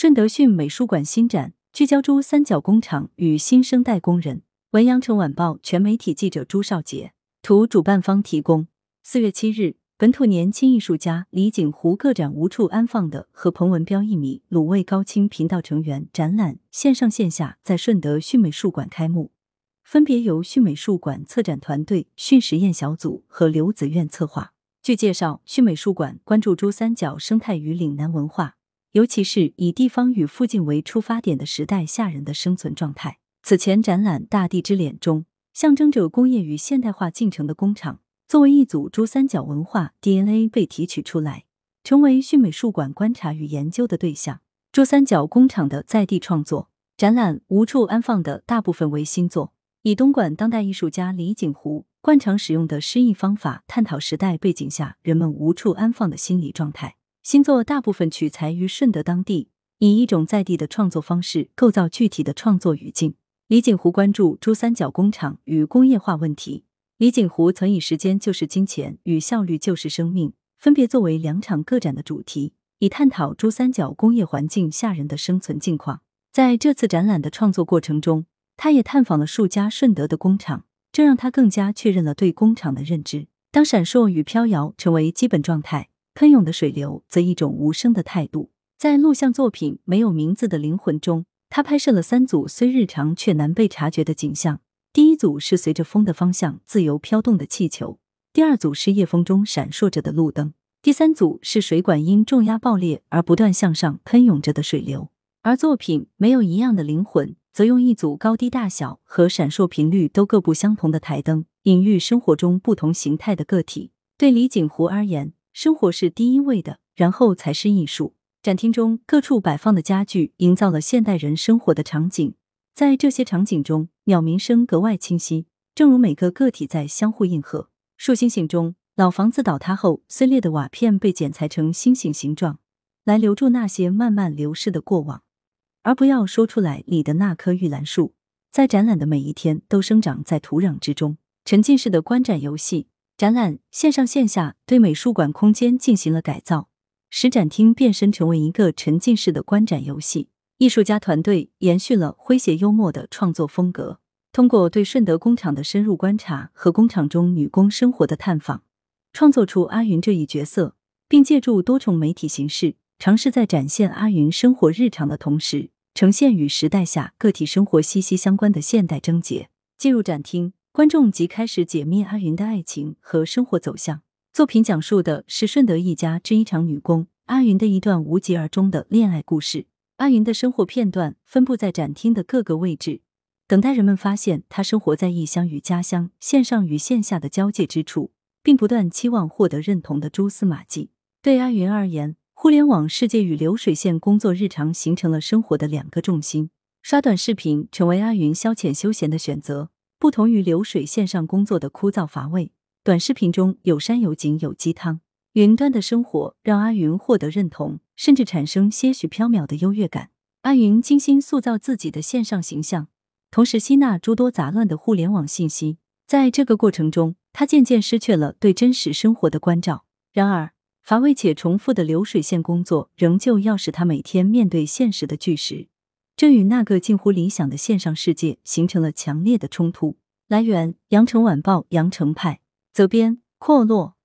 顺德讯美术馆新展聚焦珠三角工厂与新生代工人。文阳城晚报全媒体记者朱少杰，图主办方提供。四月七日，本土年轻艺术家李景湖个展《无处安放的》和彭文彪一米卤味高清频道成员展览线上线下在顺德迅美术馆开幕，分别由迅美术馆策展团队、迅实验小组和刘子苑策划。据介绍，迅美术馆关注珠三角生态与岭南文化。尤其是以地方与附近为出发点的时代下人的生存状态。此前展览《大地之脸》中，象征着工业与现代化进程的工厂，作为一组珠三角文化 DNA 被提取出来，成为迅美术馆观察与研究的对象。珠三角工厂的在地创作展览《无处安放的》大部分为新作，以东莞当代艺术家李景湖惯常使用的诗意方法，探讨时代背景下人们无处安放的心理状态。新作大部分取材于顺德当地，以一种在地的创作方式构造具体的创作语境。李景湖关注珠三角工厂与工业化问题。李景湖曾以“时间就是金钱”与“效率就是生命”分别作为两场个展的主题，以探讨珠三角工业环境下人的生存境况。在这次展览的创作过程中，他也探访了数家顺德的工厂，这让他更加确认了对工厂的认知。当闪烁与飘摇成为基本状态。喷涌的水流则一种无声的态度。在录像作品《没有名字的灵魂》中，他拍摄了三组虽日常却难被察觉的景象。第一组是随着风的方向自由飘动的气球，第二组是夜风中闪烁着的路灯，第三组是水管因重压爆裂而不断向上喷涌着的水流。而作品《没有一样的灵魂》则用一组高低大小和闪烁频率都各不相同的台灯，隐喻生活中不同形态的个体。对李景湖而言。生活是第一位的，然后才是艺术。展厅中各处摆放的家具，营造了现代人生活的场景。在这些场景中，鸟鸣声格外清晰，正如每个个体在相互应和。树星星中，老房子倒塌后碎裂的瓦片被剪裁成星星形状，来留住那些慢慢流逝的过往。而不要说出来里的那棵玉兰树，在展览的每一天都生长在土壤之中。沉浸式的观展游戏。展览线上线下对美术馆空间进行了改造，使展厅变身成为一个沉浸式的观展游戏。艺术家团队延续了诙谐幽默的创作风格，通过对顺德工厂的深入观察和工厂中女工生活的探访，创作出阿云这一角色，并借助多重媒体形式，尝试在展现阿云生活日常的同时，呈现与时代下个体生活息息相关的现代症结。进入展厅。观众即开始解密阿云的爱情和生活走向。作品讲述的是顺德一家制衣厂女工阿云的一段无疾而终的恋爱故事。阿云的生活片段分布在展厅的各个位置，等待人们发现她生活在异乡与家乡、线上与线下的交界之处，并不断期望获得认同的蛛丝马迹。对阿云而言，互联网世界与流水线工作日常形成了生活的两个重心。刷短视频成为阿云消遣休闲的选择。不同于流水线上工作的枯燥乏味，短视频中有山有景有鸡汤。云端的生活让阿云获得认同，甚至产生些许缥缈的优越感。阿云精心塑造自己的线上形象，同时吸纳诸多杂乱的互联网信息。在这个过程中，他渐渐失去了对真实生活的关照。然而，乏味且重复的流水线工作仍旧要使他每天面对现实的巨石。这与那个近乎理想的线上世界形成了强烈的冲突。来源：羊城晚报羊城派，责编：阔落。